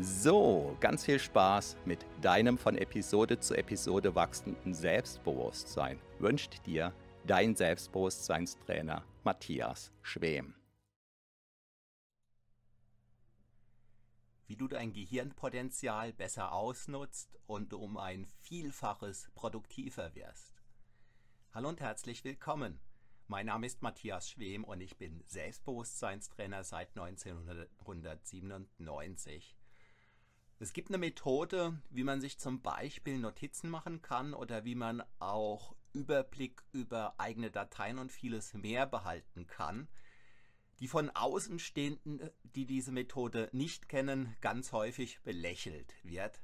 So, ganz viel Spaß mit deinem von Episode zu Episode wachsenden Selbstbewusstsein wünscht dir dein Selbstbewusstseinstrainer Matthias Schwem. Wie du dein Gehirnpotenzial besser ausnutzt und um ein Vielfaches produktiver wirst. Hallo und herzlich willkommen. Mein Name ist Matthias Schwem und ich bin Selbstbewusstseinstrainer seit 1997. Es gibt eine Methode, wie man sich zum Beispiel Notizen machen kann oder wie man auch Überblick über eigene Dateien und vieles mehr behalten kann, die von Außenstehenden, die diese Methode nicht kennen, ganz häufig belächelt wird.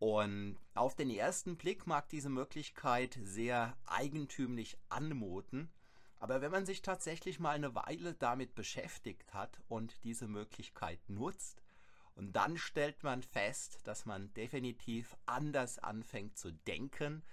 Und auf den ersten Blick mag diese Möglichkeit sehr eigentümlich anmuten, aber wenn man sich tatsächlich mal eine Weile damit beschäftigt hat und diese Möglichkeit nutzt, und dann stellt man fest, dass man definitiv anders anfängt zu denken,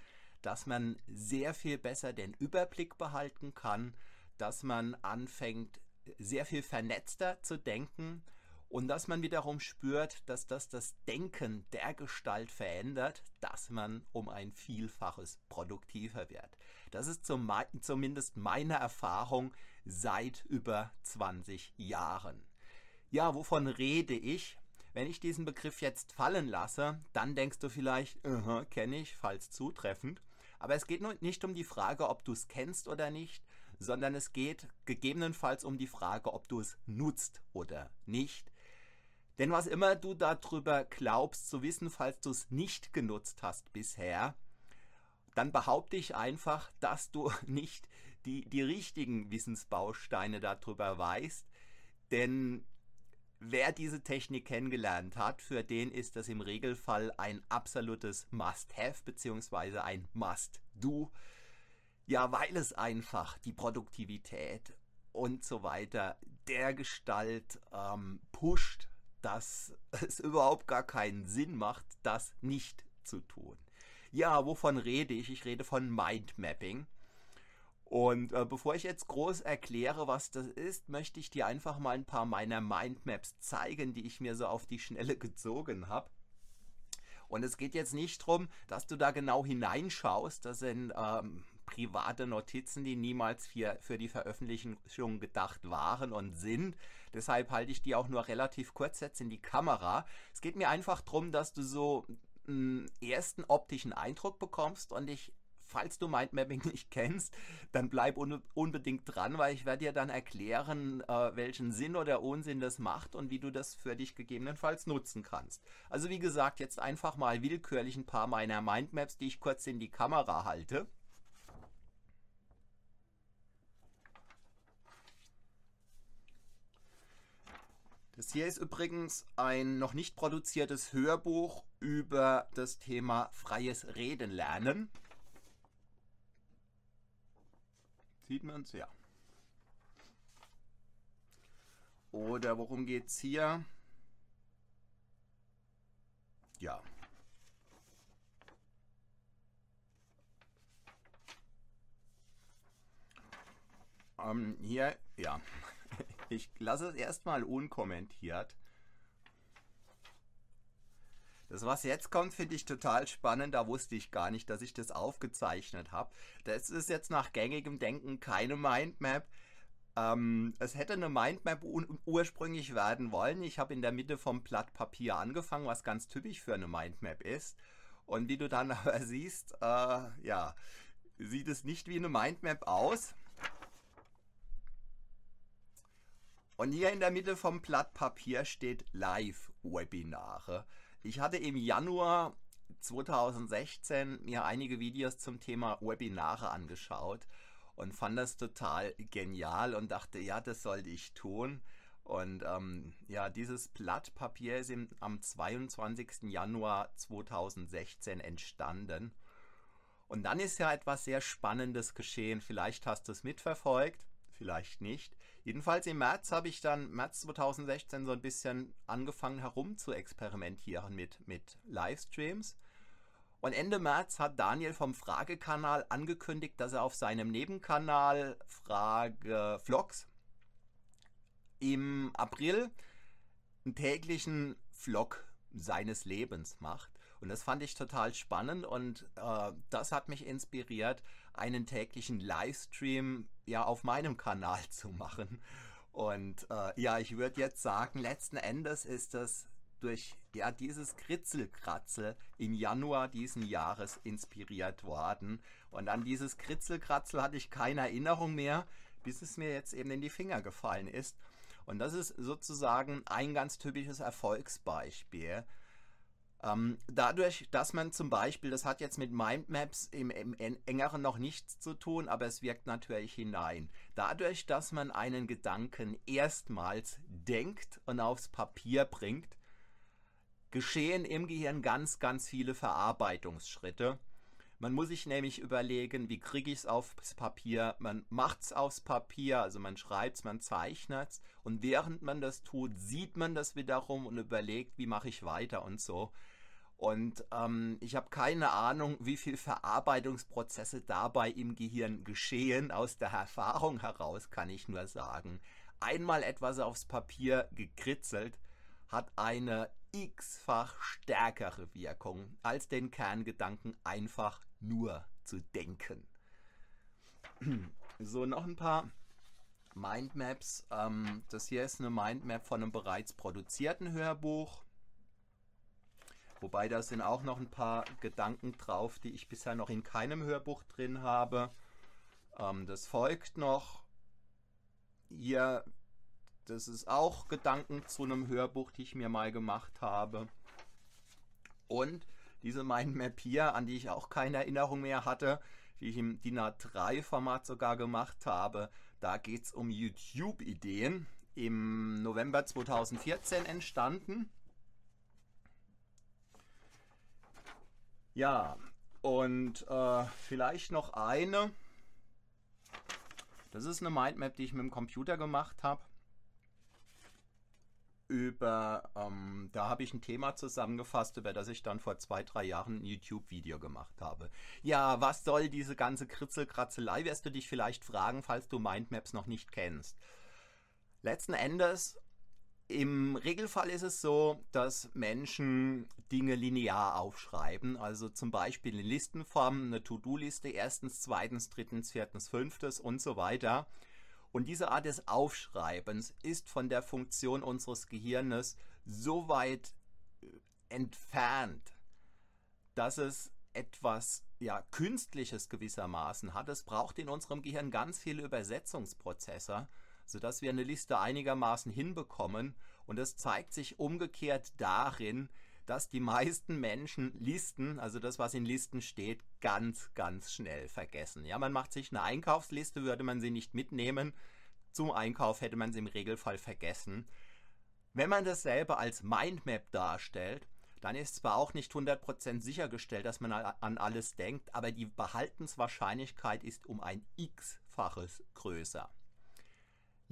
dass man sehr viel besser den Überblick behalten kann, dass man anfängt sehr viel vernetzter zu denken und dass man wiederum spürt, dass das das Denken der Gestalt verändert, dass man um ein Vielfaches produktiver wird. Das ist zum, zumindest meine Erfahrung seit über 20 Jahren. Ja, wovon rede ich? Wenn ich diesen Begriff jetzt fallen lasse, dann denkst du vielleicht, uh kenne ich, falls zutreffend. Aber es geht nicht um die Frage, ob du es kennst oder nicht, sondern es geht gegebenenfalls um die Frage, ob du es nutzt oder nicht. Denn was immer du darüber glaubst zu wissen, falls du es nicht genutzt hast bisher, dann behaupte ich einfach, dass du nicht die, die richtigen Wissensbausteine darüber weißt. Denn Wer diese Technik kennengelernt hat, für den ist das im Regelfall ein absolutes Must-Have bzw. ein Must-Do. Ja, weil es einfach die Produktivität und so weiter der Gestalt ähm, pusht, dass es überhaupt gar keinen Sinn macht, das nicht zu tun. Ja, wovon rede ich? Ich rede von Mindmapping. Und äh, bevor ich jetzt groß erkläre, was das ist, möchte ich dir einfach mal ein paar meiner Mindmaps zeigen, die ich mir so auf die Schnelle gezogen habe. Und es geht jetzt nicht darum, dass du da genau hineinschaust. Das sind ähm, private Notizen, die niemals für, für die Veröffentlichung gedacht waren und sind. Deshalb halte ich die auch nur relativ kurz jetzt in die Kamera. Es geht mir einfach darum, dass du so einen ersten optischen Eindruck bekommst und ich falls du Mindmapping nicht kennst, dann bleib un unbedingt dran, weil ich werde dir dann erklären, äh, welchen Sinn oder Unsinn das macht und wie du das für dich gegebenenfalls nutzen kannst. Also wie gesagt, jetzt einfach mal willkürlich ein paar meiner Mindmaps, die ich kurz in die Kamera halte. Das hier ist übrigens ein noch nicht produziertes Hörbuch über das Thema freies Reden lernen. Sieht man es? Ja. Oder worum geht es hier? Ja. Ähm, hier, ja. Ich lasse es erstmal unkommentiert. Das, was jetzt kommt, finde ich total spannend. Da wusste ich gar nicht, dass ich das aufgezeichnet habe. Das ist jetzt nach gängigem Denken keine Mindmap. Ähm, es hätte eine Mindmap ursprünglich werden wollen. Ich habe in der Mitte vom Blatt Papier angefangen, was ganz typisch für eine Mindmap ist. Und wie du dann aber siehst, äh, ja, sieht es nicht wie eine Mindmap aus. Und hier in der Mitte vom Blatt Papier steht Live-Webinare. Ich hatte im Januar 2016 mir einige Videos zum Thema Webinare angeschaut und fand das total genial und dachte, ja, das sollte ich tun. Und ähm, ja, dieses Blatt Papier ist im, am 22. Januar 2016 entstanden. Und dann ist ja etwas sehr Spannendes geschehen. Vielleicht hast du es mitverfolgt, vielleicht nicht. Jedenfalls im März habe ich dann, März 2016, so ein bisschen angefangen herum zu experimentieren mit, mit Livestreams. Und Ende März hat Daniel vom Fragekanal angekündigt, dass er auf seinem Nebenkanal Frage Vlogs im April einen täglichen Vlog seines Lebens macht. Und das fand ich total spannend und äh, das hat mich inspiriert, einen täglichen Livestream ja auf meinem Kanal zu machen. Und äh, ja, ich würde jetzt sagen, letzten Endes ist das durch ja, dieses Kritzelkratzel im Januar diesen Jahres inspiriert worden. Und an dieses Kritzelkratzel hatte ich keine Erinnerung mehr, bis es mir jetzt eben in die Finger gefallen ist. Und das ist sozusagen ein ganz typisches Erfolgsbeispiel. Ähm, dadurch, dass man zum Beispiel, das hat jetzt mit Mindmaps im, im engeren noch nichts zu tun, aber es wirkt natürlich hinein. Dadurch, dass man einen Gedanken erstmals denkt und aufs Papier bringt, geschehen im Gehirn ganz, ganz viele Verarbeitungsschritte. Man muss sich nämlich überlegen, wie kriege ich es aufs Papier. Man macht es aufs Papier, also man schreibt es, man zeichnet es. Und während man das tut, sieht man das wiederum und überlegt, wie mache ich weiter und so. Und ähm, ich habe keine Ahnung, wie viele Verarbeitungsprozesse dabei im Gehirn geschehen. Aus der Erfahrung heraus kann ich nur sagen, einmal etwas aufs Papier gekritzelt hat eine x-fach stärkere Wirkung, als den Kerngedanken einfach nur zu denken. So, noch ein paar Mindmaps. Ähm, das hier ist eine Mindmap von einem bereits produzierten Hörbuch. Wobei da sind auch noch ein paar Gedanken drauf, die ich bisher noch in keinem Hörbuch drin habe. Ähm, das folgt noch. Hier das ist auch Gedanken zu einem Hörbuch, die ich mir mal gemacht habe. Und diese Mindmap hier, an die ich auch keine Erinnerung mehr hatte, die ich im DIN A3-Format sogar gemacht habe, da geht es um YouTube-Ideen. Im November 2014 entstanden. Ja, und äh, vielleicht noch eine. Das ist eine Mindmap, die ich mit dem Computer gemacht habe über, ähm, da habe ich ein Thema zusammengefasst, über das ich dann vor zwei, drei Jahren ein YouTube-Video gemacht habe. Ja, was soll diese ganze Kritzelkratzelei, wirst du dich vielleicht fragen, falls du Mindmaps noch nicht kennst. Letzten Endes, im Regelfall ist es so, dass Menschen Dinge linear aufschreiben, also zum Beispiel in Listenform, eine To-Do-Liste, erstens, zweitens, drittens, viertens, fünftes und so weiter. Und diese Art des Aufschreibens ist von der Funktion unseres Gehirnes so weit äh, entfernt, dass es etwas ja, Künstliches gewissermaßen hat. Es braucht in unserem Gehirn ganz viele Übersetzungsprozesse, sodass wir eine Liste einigermaßen hinbekommen. Und es zeigt sich umgekehrt darin, dass die meisten Menschen Listen, also das, was in Listen steht, ganz, ganz schnell vergessen. Ja, man macht sich eine Einkaufsliste, würde man sie nicht mitnehmen. Zum Einkauf hätte man sie im Regelfall vergessen. Wenn man das selber als Mindmap darstellt, dann ist zwar auch nicht 100% sichergestellt, dass man an alles denkt, aber die Behaltenswahrscheinlichkeit ist um ein x-faches größer.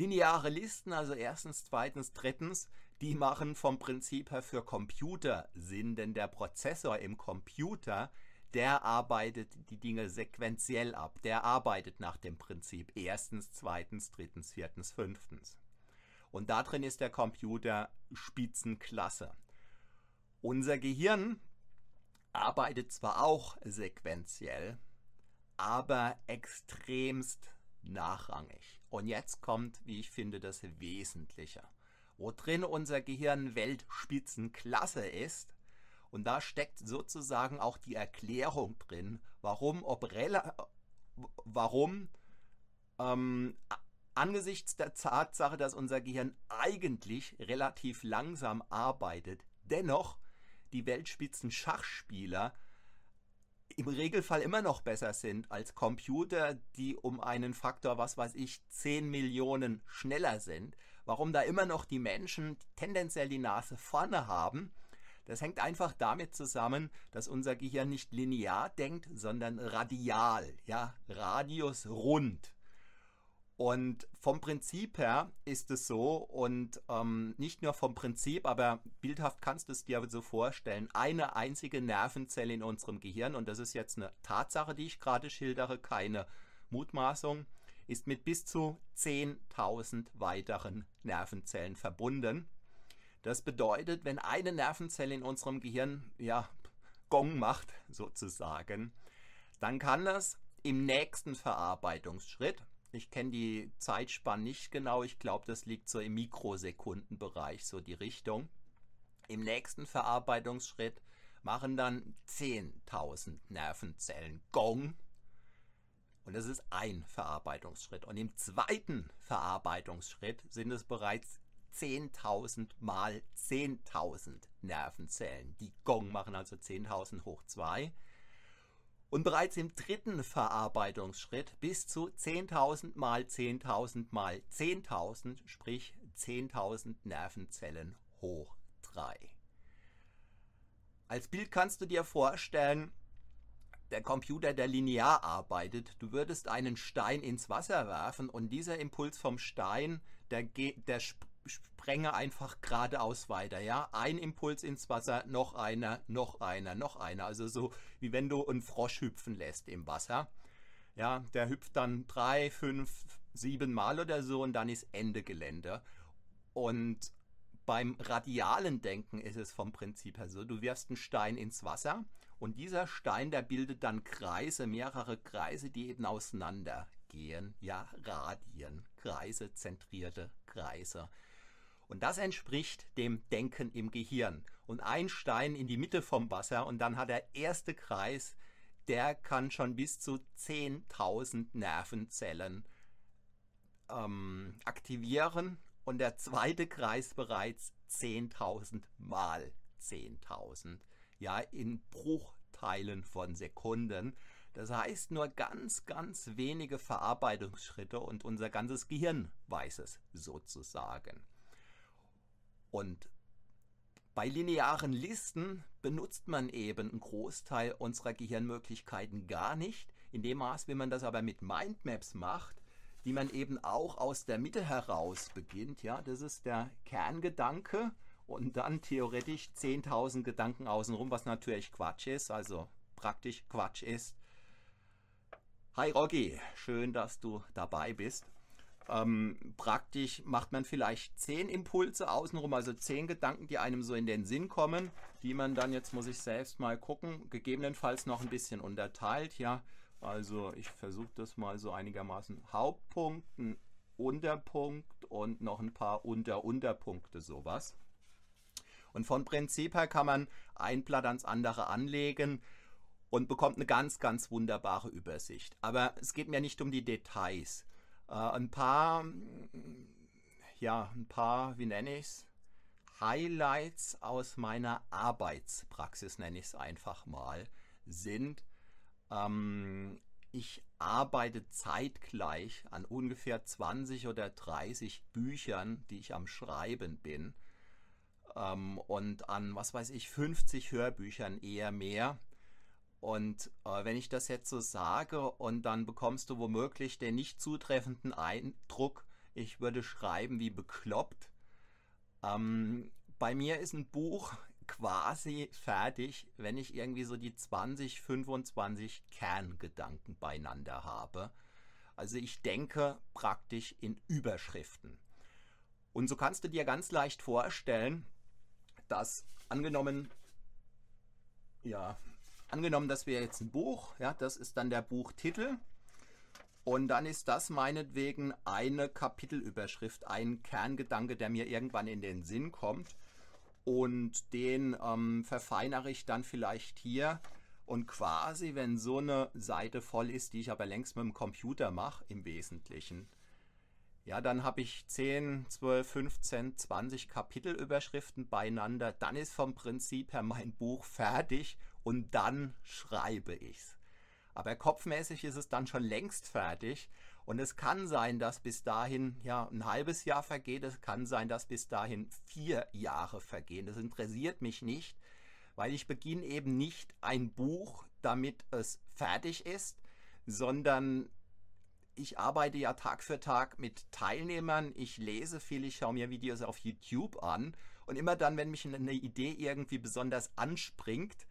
Lineare Listen, also erstens, zweitens, drittens, die machen vom Prinzip her für Computer Sinn, denn der Prozessor im Computer, der arbeitet die Dinge sequenziell ab. Der arbeitet nach dem Prinzip erstens, zweitens, drittens, viertens, fünftens. Und da drin ist der Computer Spitzenklasse. Unser Gehirn arbeitet zwar auch sequenziell, aber extremst nachrangig. Und jetzt kommt, wie ich finde, das Wesentliche. Worin unser Gehirn Weltspitzenklasse ist, und da steckt sozusagen auch die Erklärung drin, warum, ob warum ähm, angesichts der Tatsache, dass unser Gehirn eigentlich relativ langsam arbeitet, dennoch die Weltspitzen Schachspieler im Regelfall immer noch besser sind als Computer, die um einen Faktor, was weiß ich, 10 Millionen schneller sind. Warum da immer noch die Menschen tendenziell die Nase vorne haben, das hängt einfach damit zusammen, dass unser Gehirn nicht linear denkt, sondern radial, ja, Radius rund. Und vom Prinzip her ist es so, und ähm, nicht nur vom Prinzip, aber bildhaft kannst du es dir so vorstellen, eine einzige Nervenzelle in unserem Gehirn, und das ist jetzt eine Tatsache, die ich gerade schildere, keine Mutmaßung, ist mit bis zu 10.000 weiteren Nervenzellen verbunden. Das bedeutet, wenn eine Nervenzelle in unserem Gehirn ja Gong macht, sozusagen, dann kann das im nächsten Verarbeitungsschritt ich kenne die Zeitspanne nicht genau. Ich glaube, das liegt so im Mikrosekundenbereich, so die Richtung. Im nächsten Verarbeitungsschritt machen dann 10.000 Nervenzellen Gong. Und das ist ein Verarbeitungsschritt. Und im zweiten Verarbeitungsschritt sind es bereits 10.000 mal 10.000 Nervenzellen, die Gong machen, also 10.000 hoch 2. Und bereits im dritten Verarbeitungsschritt bis zu 10.000 mal 10.000 mal 10.000, sprich 10.000 Nervenzellen hoch 3. Als Bild kannst du dir vorstellen, der Computer, der linear arbeitet, du würdest einen Stein ins Wasser werfen und dieser Impuls vom Stein, der, der sprenge einfach geradeaus weiter. Ja, ein Impuls ins Wasser, noch einer, noch einer, noch einer. Also so wie wenn du einen Frosch hüpfen lässt im Wasser. Ja, der hüpft dann drei, fünf, sieben Mal oder so und dann ist Ende Gelände. Und beim radialen Denken ist es vom Prinzip her so, du wirfst einen Stein ins Wasser und dieser Stein, der bildet dann Kreise, mehrere Kreise, die eben auseinandergehen. Ja, Radien, Kreise, zentrierte Kreise. Und das entspricht dem Denken im Gehirn. Und ein Stein in die Mitte vom Wasser und dann hat der erste Kreis, der kann schon bis zu 10.000 Nervenzellen ähm, aktivieren und der zweite Kreis bereits 10.000 mal 10.000. Ja, in Bruchteilen von Sekunden. Das heißt nur ganz, ganz wenige Verarbeitungsschritte und unser ganzes Gehirn weiß es sozusagen. Und bei linearen Listen benutzt man eben einen Großteil unserer Gehirnmöglichkeiten gar nicht. In dem Maß, wie man das aber mit Mindmaps macht, die man eben auch aus der Mitte heraus beginnt. Ja, das ist der Kerngedanke und dann theoretisch 10.000 Gedanken außenrum, was natürlich Quatsch ist, also praktisch Quatsch ist. Hi Rocky, schön, dass du dabei bist. Ähm, praktisch macht man vielleicht zehn Impulse außenrum, also zehn Gedanken, die einem so in den Sinn kommen, die man dann, jetzt muss ich selbst mal gucken, gegebenenfalls noch ein bisschen unterteilt. Ja, also ich versuche das mal so einigermaßen. Hauptpunkt, ein Unterpunkt und noch ein paar Unter-Unterpunkte, sowas. Und von Prinzip her kann man ein Blatt ans andere anlegen und bekommt eine ganz, ganz wunderbare Übersicht. Aber es geht mir nicht um die Details. Äh, ein paar, ja, ein paar, wie nenne ich es? Highlights aus meiner Arbeitspraxis, nenne ich es einfach mal, sind, ähm, ich arbeite zeitgleich an ungefähr 20 oder 30 Büchern, die ich am Schreiben bin. Ähm, und an, was weiß ich, 50 Hörbüchern eher mehr. Und äh, wenn ich das jetzt so sage und dann bekommst du womöglich den nicht zutreffenden Eindruck, ich würde schreiben wie bekloppt. Ähm, bei mir ist ein Buch quasi fertig, wenn ich irgendwie so die 20, 25 Kerngedanken beieinander habe. Also ich denke praktisch in Überschriften. Und so kannst du dir ganz leicht vorstellen, dass angenommen ja, angenommen, das wäre jetzt ein Buch, ja, das ist dann der Buchtitel. Und dann ist das meinetwegen eine Kapitelüberschrift, ein Kerngedanke, der mir irgendwann in den Sinn kommt. Und den ähm, verfeinere ich dann vielleicht hier. Und quasi, wenn so eine Seite voll ist, die ich aber längst mit dem Computer mache, im Wesentlichen, ja, dann habe ich 10, 12, 15, 20 Kapitelüberschriften beieinander. Dann ist vom Prinzip her mein Buch fertig und dann schreibe ich es. Aber kopfmäßig ist es dann schon längst fertig. Und es kann sein, dass bis dahin ja ein halbes Jahr vergeht. Es kann sein, dass bis dahin vier Jahre vergehen. Das interessiert mich nicht, weil ich beginne eben nicht ein Buch, damit es fertig ist, sondern ich arbeite ja Tag für Tag mit Teilnehmern. Ich lese viel, ich schaue mir Videos auf YouTube an. Und immer dann, wenn mich eine Idee irgendwie besonders anspringt,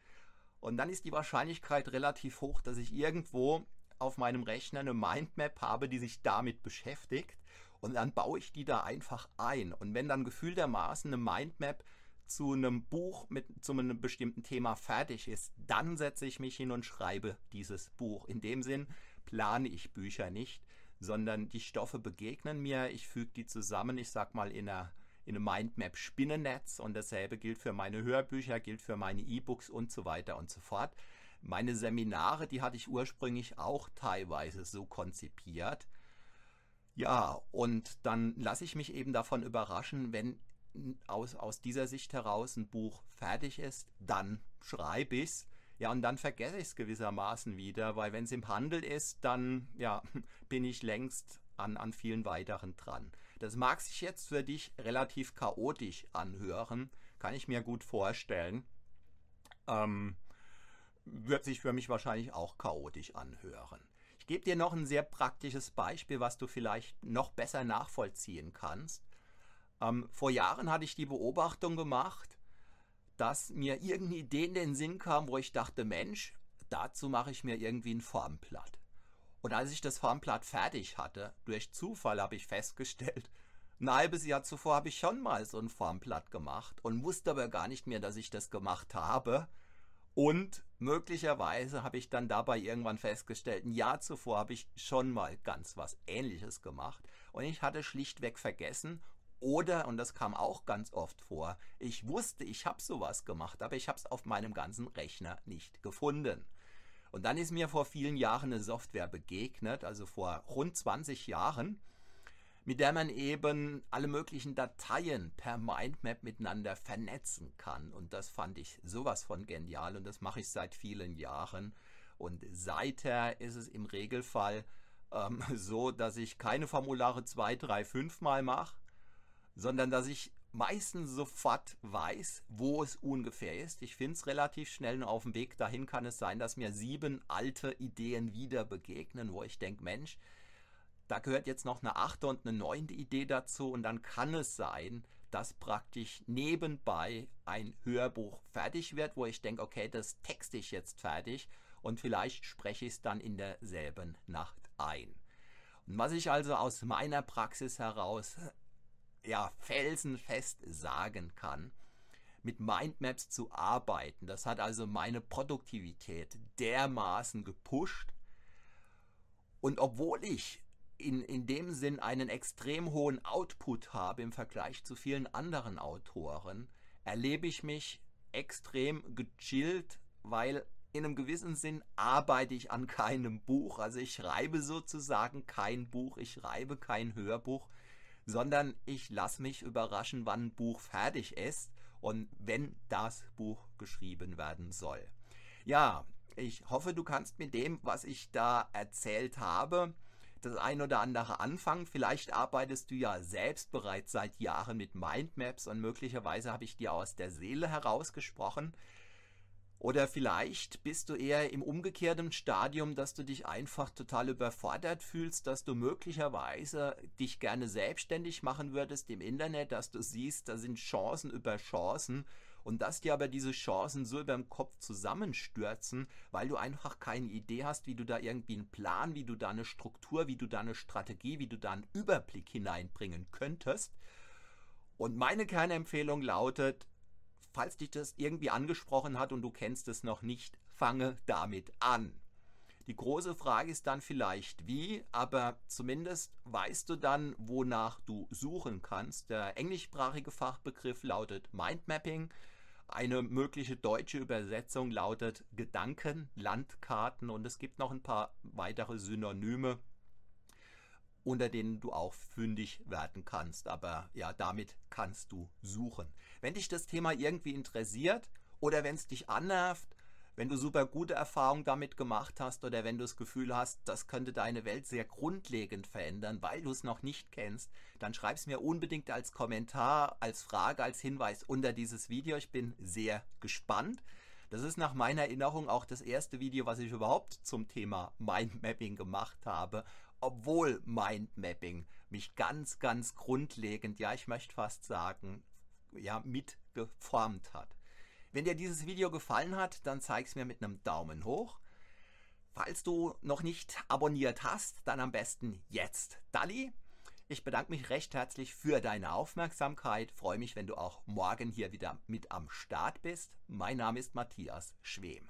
und dann ist die Wahrscheinlichkeit relativ hoch, dass ich irgendwo auf meinem Rechner eine Mindmap habe, die sich damit beschäftigt. Und dann baue ich die da einfach ein. Und wenn dann gefühltermaßen eine Mindmap zu einem Buch mit zu einem bestimmten Thema fertig ist, dann setze ich mich hin und schreibe dieses Buch. In dem Sinn plane ich Bücher nicht, sondern die Stoffe begegnen mir, ich füge die zusammen, ich sag mal in einer in einem Mindmap-Spinnennetz und dasselbe gilt für meine Hörbücher, gilt für meine E-Books und so weiter und so fort. Meine Seminare, die hatte ich ursprünglich auch teilweise so konzipiert. Ja, und dann lasse ich mich eben davon überraschen, wenn aus, aus dieser Sicht heraus ein Buch fertig ist, dann schreibe ich es. Ja, und dann vergesse ich es gewissermaßen wieder, weil wenn es im Handel ist, dann ja, bin ich längst an, an vielen weiteren dran. Das mag sich jetzt für dich relativ chaotisch anhören, kann ich mir gut vorstellen. Ähm, wird sich für mich wahrscheinlich auch chaotisch anhören. Ich gebe dir noch ein sehr praktisches Beispiel, was du vielleicht noch besser nachvollziehen kannst. Ähm, vor Jahren hatte ich die Beobachtung gemacht, dass mir irgendeine Idee in den Sinn kam, wo ich dachte, Mensch, dazu mache ich mir irgendwie ein Formblatt. Und als ich das Formblatt fertig hatte, durch Zufall habe ich festgestellt, ein halbes Jahr zuvor habe ich schon mal so ein Formblatt gemacht und wusste aber gar nicht mehr, dass ich das gemacht habe. Und möglicherweise habe ich dann dabei irgendwann festgestellt, ein Jahr zuvor habe ich schon mal ganz was Ähnliches gemacht. Und ich hatte schlichtweg vergessen oder, und das kam auch ganz oft vor, ich wusste, ich habe sowas gemacht, aber ich habe es auf meinem ganzen Rechner nicht gefunden. Und dann ist mir vor vielen Jahren eine Software begegnet, also vor rund 20 Jahren, mit der man eben alle möglichen Dateien per Mindmap miteinander vernetzen kann. Und das fand ich sowas von genial und das mache ich seit vielen Jahren. Und seither ist es im Regelfall ähm, so, dass ich keine Formulare zwei, drei, fünf Mal mache, sondern dass ich meistens sofort weiß, wo es ungefähr ist. Ich finde es relativ schnell und auf dem Weg dahin kann es sein, dass mir sieben alte Ideen wieder begegnen, wo ich denke, Mensch, da gehört jetzt noch eine achte und eine neunte Idee dazu und dann kann es sein, dass praktisch nebenbei ein Hörbuch fertig wird, wo ich denke, okay, das texte ich jetzt fertig und vielleicht spreche ich es dann in derselben Nacht ein. Und was ich also aus meiner Praxis heraus ja, felsenfest sagen kann, mit Mindmaps zu arbeiten. Das hat also meine Produktivität dermaßen gepusht. Und obwohl ich in, in dem Sinn einen extrem hohen Output habe im Vergleich zu vielen anderen Autoren, erlebe ich mich extrem gechillt, weil in einem gewissen Sinn arbeite ich an keinem Buch. Also ich schreibe sozusagen kein Buch, ich schreibe kein Hörbuch, sondern ich lasse mich überraschen, wann ein Buch fertig ist und wenn das Buch geschrieben werden soll. Ja, ich hoffe, du kannst mit dem, was ich da erzählt habe, das ein oder andere anfangen. Vielleicht arbeitest du ja selbst bereits seit Jahren mit Mindmaps und möglicherweise habe ich dir aus der Seele herausgesprochen. Oder vielleicht bist du eher im umgekehrten Stadium, dass du dich einfach total überfordert fühlst, dass du möglicherweise dich gerne selbstständig machen würdest im Internet, dass du siehst, da sind Chancen über Chancen und dass dir aber diese Chancen so über dem Kopf zusammenstürzen, weil du einfach keine Idee hast, wie du da irgendwie einen Plan, wie du da eine Struktur, wie du da eine Strategie, wie du da einen Überblick hineinbringen könntest. Und meine Kernempfehlung lautet, falls dich das irgendwie angesprochen hat und du kennst es noch nicht, fange damit an. Die große Frage ist dann vielleicht wie, aber zumindest weißt du dann, wonach du suchen kannst. Der englischsprachige Fachbegriff lautet Mindmapping. Eine mögliche deutsche Übersetzung lautet Gedankenlandkarten und es gibt noch ein paar weitere Synonyme, unter denen du auch fündig werden kannst. Aber ja, damit kannst du suchen. Wenn dich das Thema irgendwie interessiert oder wenn es dich annervt, wenn du super gute Erfahrungen damit gemacht hast oder wenn du das Gefühl hast, das könnte deine Welt sehr grundlegend verändern, weil du es noch nicht kennst, dann schreib es mir unbedingt als Kommentar, als Frage, als Hinweis unter dieses Video. Ich bin sehr gespannt. Das ist nach meiner Erinnerung auch das erste Video, was ich überhaupt zum Thema Mindmapping gemacht habe, obwohl Mindmapping mich ganz, ganz grundlegend, ja, ich möchte fast sagen, ja, mitgeformt hat. Wenn dir dieses Video gefallen hat, dann zeig es mir mit einem Daumen hoch. Falls du noch nicht abonniert hast, dann am besten jetzt. Dalli, ich bedanke mich recht herzlich für deine Aufmerksamkeit. Freue mich, wenn du auch morgen hier wieder mit am Start bist. Mein Name ist Matthias Schwem.